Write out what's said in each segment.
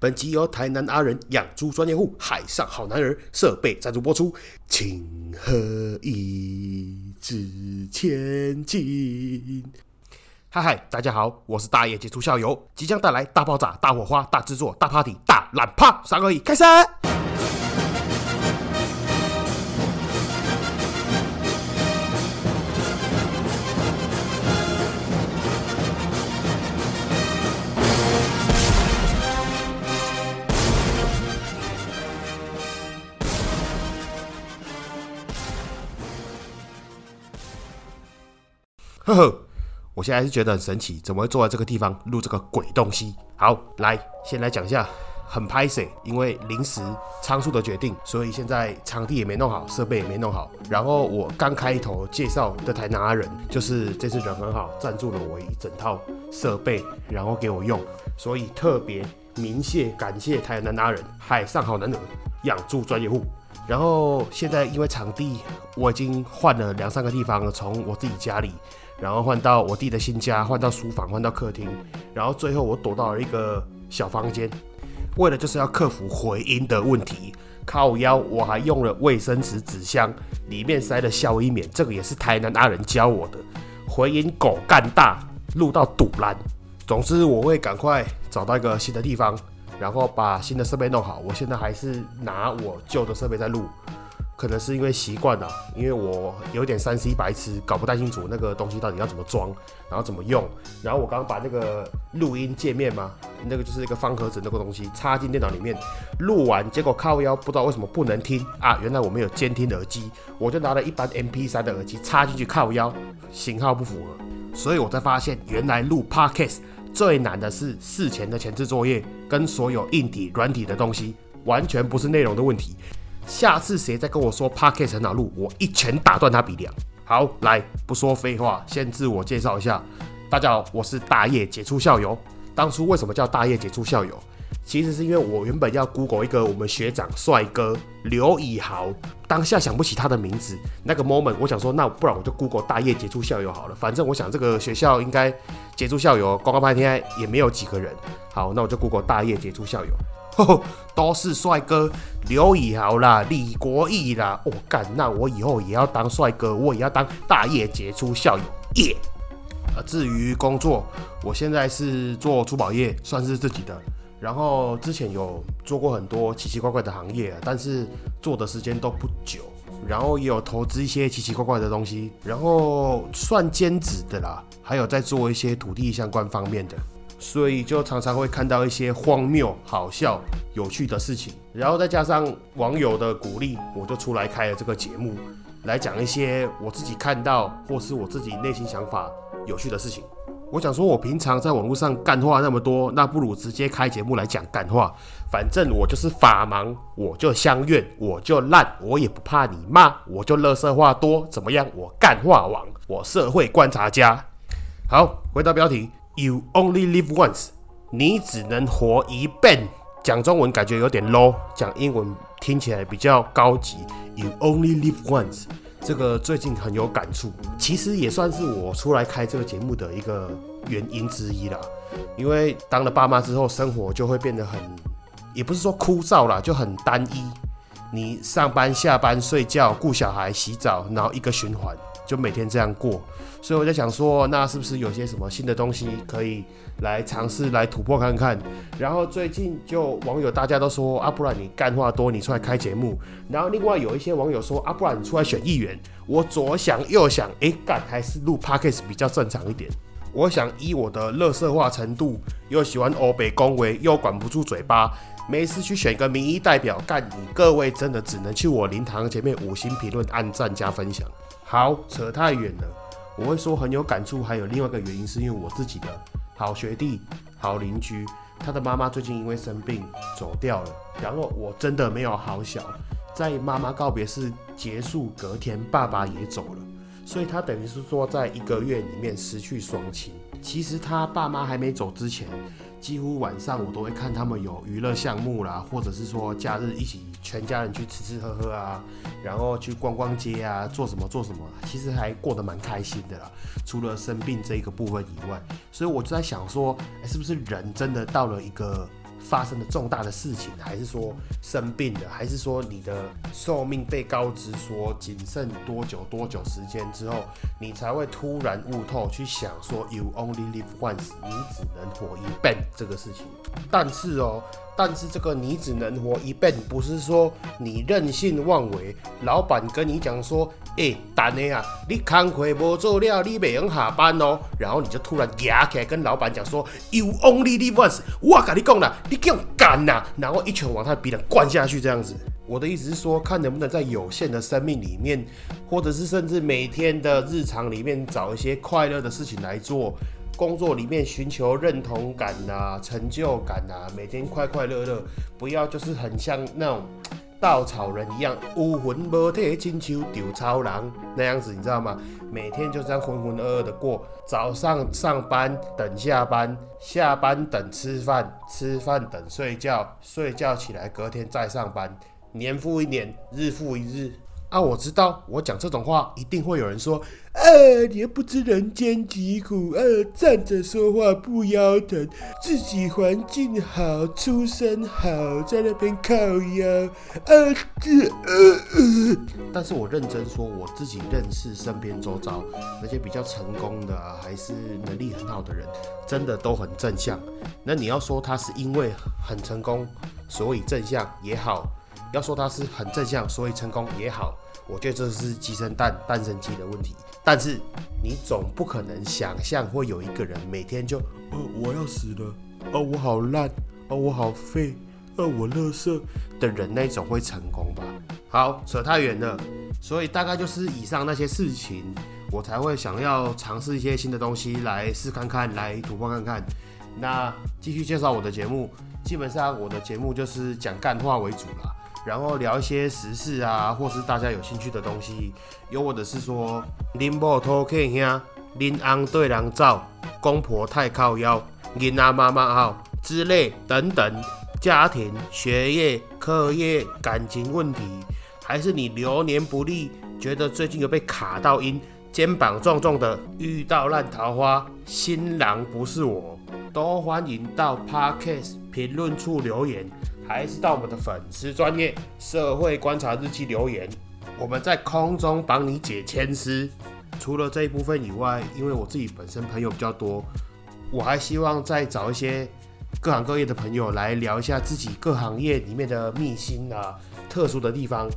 本集由台南阿仁养猪专业户海上好男儿设备赞助播出，请和一直前进。嗨嗨，大家好，我是大业杰出校友，即将带来大爆炸、大火花、大制作、大 party、大懒趴，三二一，开始！呵呵，我现在是觉得很神奇，怎么会坐在这个地方录这个鬼东西？好，来，先来讲一下，很拍摄，因为临时仓促的决定，所以现在场地也没弄好，设备也没弄好。然后我刚开头介绍的台南阿人，就是这次人很好，赞助了我一整套设备，然后给我用，所以特别明谢感谢台南阿人，海上好男儿，养猪专业户。然后现在因为场地我已经换了两三个地方，从我自己家里。然后换到我弟的新家，换到书房，换到客厅，然后最后我躲到了一个小房间，为了就是要克服回音的问题。靠腰，我还用了卫生纸纸箱，里面塞了消音棉，这个也是台南阿人教我的。回音狗干大，录到堵烂。总之我会赶快找到一个新的地方，然后把新的设备弄好。我现在还是拿我旧的设备在录。可能是因为习惯了，因为我有点三 C 白痴，搞不太清楚那个东西到底要怎么装，然后怎么用。然后我刚刚把那个录音界面嘛，那个就是一个方盒子那个东西插进电脑里面录完，结果靠腰不知道为什么不能听啊！原来我们有监听耳机，我就拿了一般 MP3 的耳机插进去靠腰，型号不符合，所以我才发现原来录 Podcast 最难的是事前的前置作业跟所有硬体、软体的东西，完全不是内容的问题。下次谁再跟我说 Parkes 很好录，我一拳打断他鼻梁。好，来不说废话，先自我介绍一下。大家好，我是大业杰出校友。当初为什么叫大业杰出校友？其实是因为我原本要 Google 一个我们学长帅哥刘以豪，当下想不起他的名字。那个 moment 我想说，那不然我就 Google 大业杰出校友好了。反正我想这个学校应该杰出校友，广告半天也没有几个人。好，那我就 Google 大业杰出校友。都是帅哥，刘以豪啦，李国义啦，我干，那我以后也要当帅哥，我也要当大业杰出校友耶。啊，至于工作，我现在是做珠宝业，算是自己的。然后之前有做过很多奇奇怪怪的行业，但是做的时间都不久。然后也有投资一些奇奇怪怪的东西，然后算兼职的啦，还有在做一些土地相关方面的。所以就常常会看到一些荒谬、好笑、有趣的事情，然后再加上网友的鼓励，我就出来开了这个节目，来讲一些我自己看到或是我自己内心想法有趣的事情。我想说，我平常在网络上干话那么多，那不如直接开节目来讲干话。反正我就是法盲，我就相怨，我就烂，我也不怕你骂，我就乐色话多，怎么样？我干话王，我社会观察家。好，回到标题。You only live once，你只能活一遍。讲中文感觉有点 low，讲英文听起来比较高级。You only live once，这个最近很有感触，其实也算是我出来开这个节目的一个原因之一啦。因为当了爸妈之后，生活就会变得很，也不是说枯燥啦，就很单一。你上班、下班、睡觉、顾小孩、洗澡，然后一个循环。就每天这样过，所以我在想说，那是不是有些什么新的东西可以来尝试来突破看看？然后最近就网友大家都说，啊，不然你干话多，你出来开节目。然后另外有一些网友说，啊，不然你出来选议员。我左想右想，哎，干还是录 podcast 比较正常一点。我想依我的乐色化程度，又喜欢欧北恭维，又管不住嘴巴，没事去选一个民意代表干。你各位真的只能去我灵堂前面五星评论、按赞加分享。好，扯太远了。我会说很有感触，还有另外一个原因，是因为我自己的好学弟、好邻居，他的妈妈最近因为生病走掉了。然后我真的没有好小，在妈妈告别式结束隔天，爸爸也走了，所以他等于是说在一个月里面失去双亲。其实他爸妈还没走之前。几乎晚上我都会看他们有娱乐项目啦，或者是说假日一起全家人去吃吃喝喝啊，然后去逛逛街啊，做什么做什么，其实还过得蛮开心的啦。除了生病这一个部分以外，所以我就在想说，是不是人真的到了一个发生了重大的事情，还是说生病了，还是说你的寿命被告知说仅剩多久多久时间之后，你才会突然悟透，去想说 “you only live once”，你只能活一遍这个事情。但是哦。但是这个你只能活一辈子，不是说你任性妄为。老板跟你讲说，哎，等的啊，你工会无做了，你未用下班哦。然后你就突然压起来跟老板讲说，You only live once。我跟你讲了，你给我干呐！然后一拳往他鼻梁灌下去，这样子。我的意思是说，看能不能在有限的生命里面，或者是甚至每天的日常里面，找一些快乐的事情来做。工作里面寻求认同感呐、成就感呐，每天快快乐乐，不要就是很像那种稻草人一样，无魂无体，金秋丢超人那样子，你知道吗？每天就这样浑浑噩噩的过，早上上班等下班，下班等吃饭，吃饭等睡觉，睡觉起来隔天再上班，年复一年，日复一日。啊，我知道，我讲这种话一定会有人说，呃，你又不知人间疾苦，呃，站着说话不腰疼，自己环境好，出身好，在那边靠腰，呃，这，呃呃。但是我认真说，我自己认识身边周遭那些比较成功的，还是能力很好的人，真的都很正向。那你要说他是因为很成功，所以正向也好。要说他是很正向，所以成功也好，我觉得这是鸡生蛋，蛋生鸡的问题。但是你总不可能想象会有一个人每天就，呃，我要死了，哦，我好烂，哦，我好废，呃，我乐色的人那种会成功吧？好，扯太远了。所以大概就是以上那些事情，我才会想要尝试一些新的东西来试看看，来突破看看。那继续介绍我的节目，基本上我的节目就是讲干话为主啦。然后聊一些时事啊，或是大家有兴趣的东西，又或者是说，恁某偷客兄，恁翁对人走，公婆太靠腰，囡仔妈妈好之类等等，家庭、学业、课业、感情问题，还是你流年不利，觉得最近有被卡到音，肩膀重重的，遇到烂桃花，新郎不是我，都欢迎到 Podcast 评论处留言。还是到我们的粉丝专业社会观察日记留言，我们在空中帮你解千丝。除了这一部分以外，因为我自己本身朋友比较多，我还希望再找一些各行各业的朋友来聊一下自己各行业里面的秘辛啊、特殊的地方。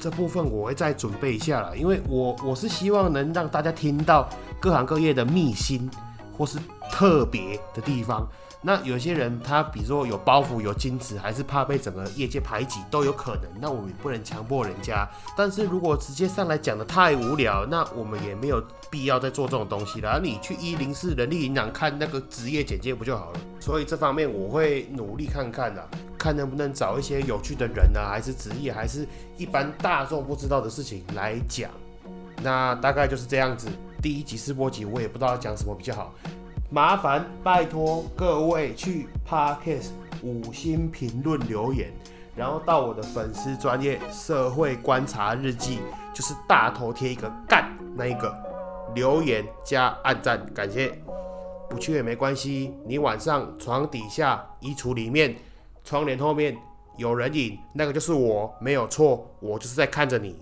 这部分我会再准备一下了，因为我我是希望能让大家听到各行各业的秘辛或是特别的地方。那有些人他比如说有包袱有矜持，还是怕被整个业界排挤都有可能。那我们也不能强迫人家。但是如果直接上来讲的太无聊，那我们也没有必要再做这种东西了。你去一零四人力银行看那个职业简介不就好了？所以这方面我会努力看看的，看能不能找一些有趣的人啊，还是职业，还是一般大众不知道的事情来讲。那大概就是这样子。第一集试播集我也不知道讲什么比较好。麻烦拜托各位去 Podcast 五星评论留言，然后到我的粉丝专业社会观察日记，就是大头贴一个干那一个留言加按赞，感谢。不去也没关系，你晚上床底下、衣橱里面、窗帘后面有人影，那个就是我，没有错，我就是在看着你。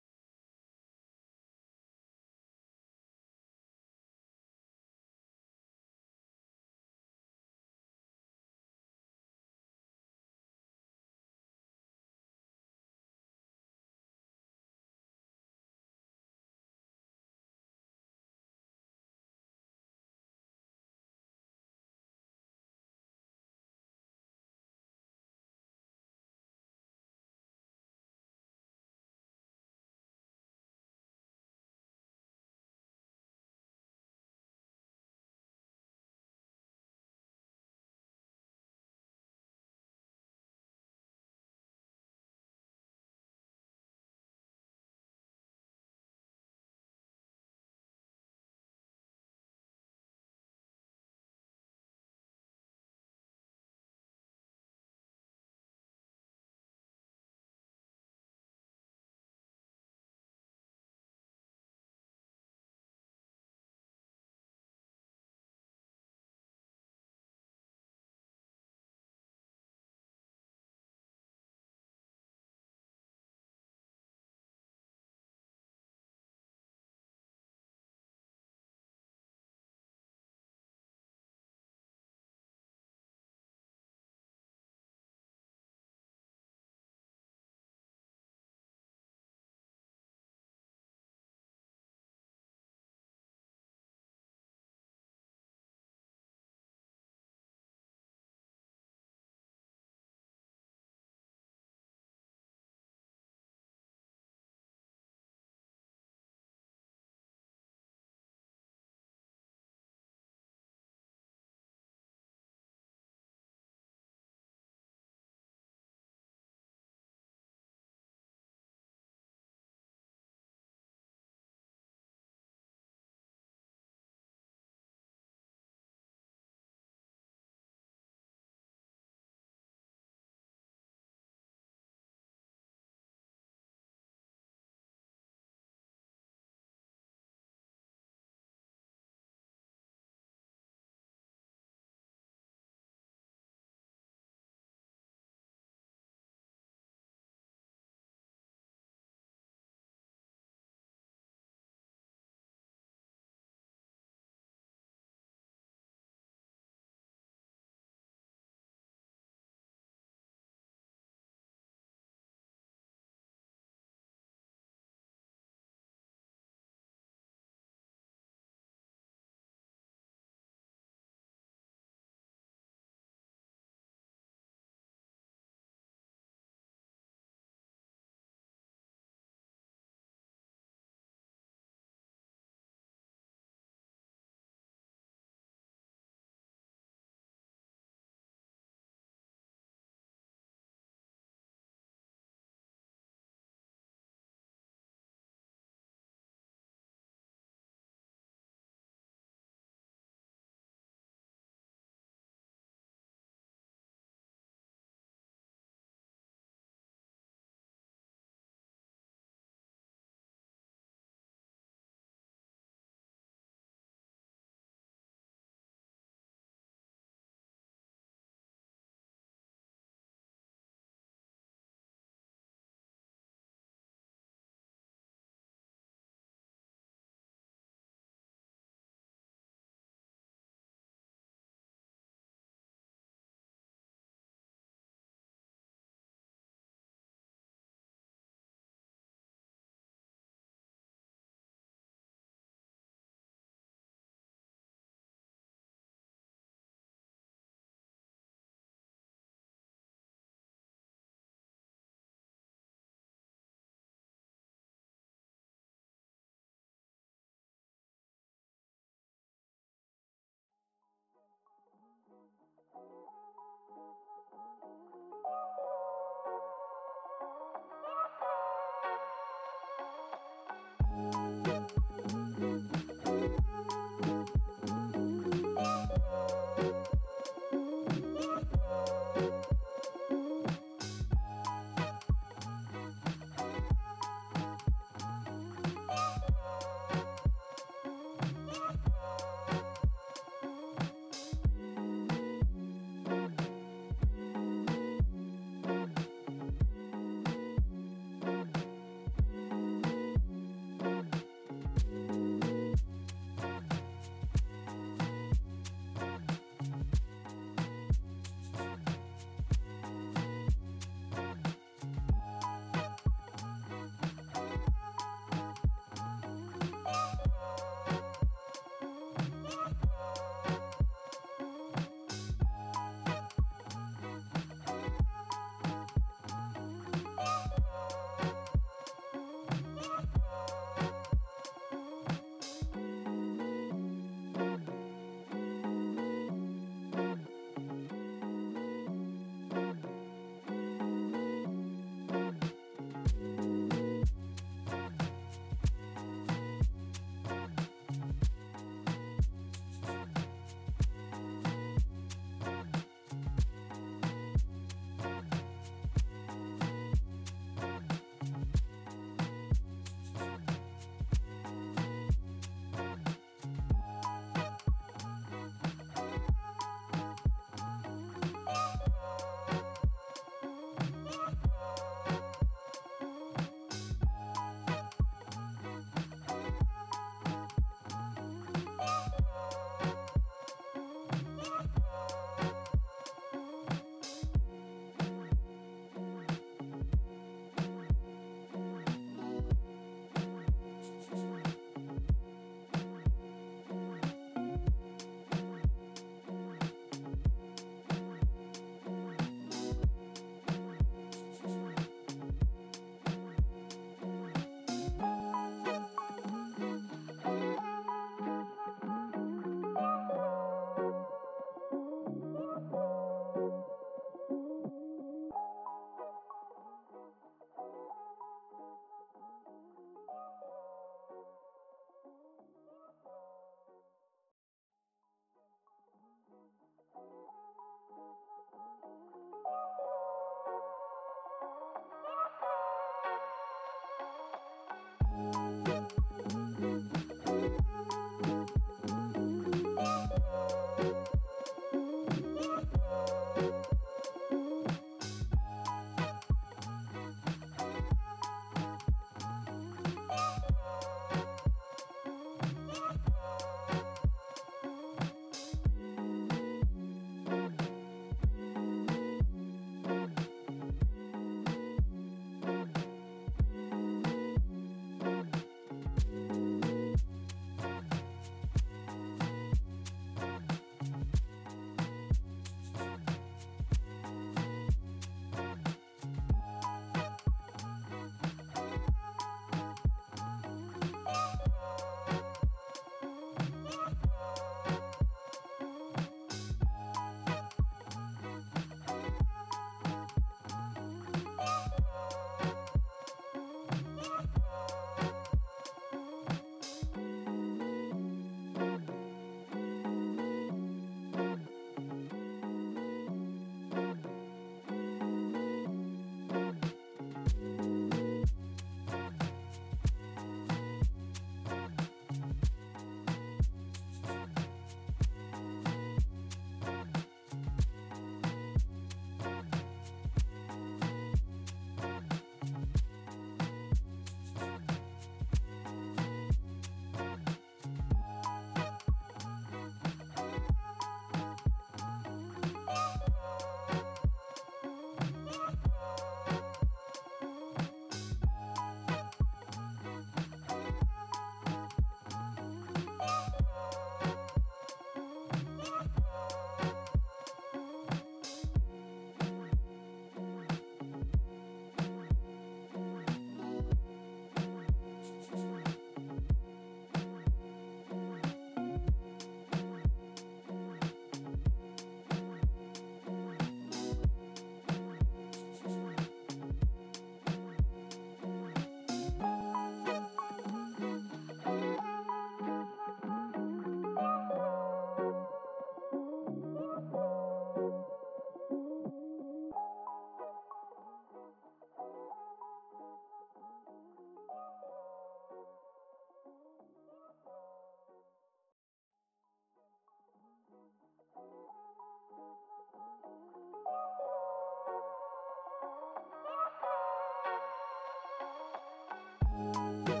Bye.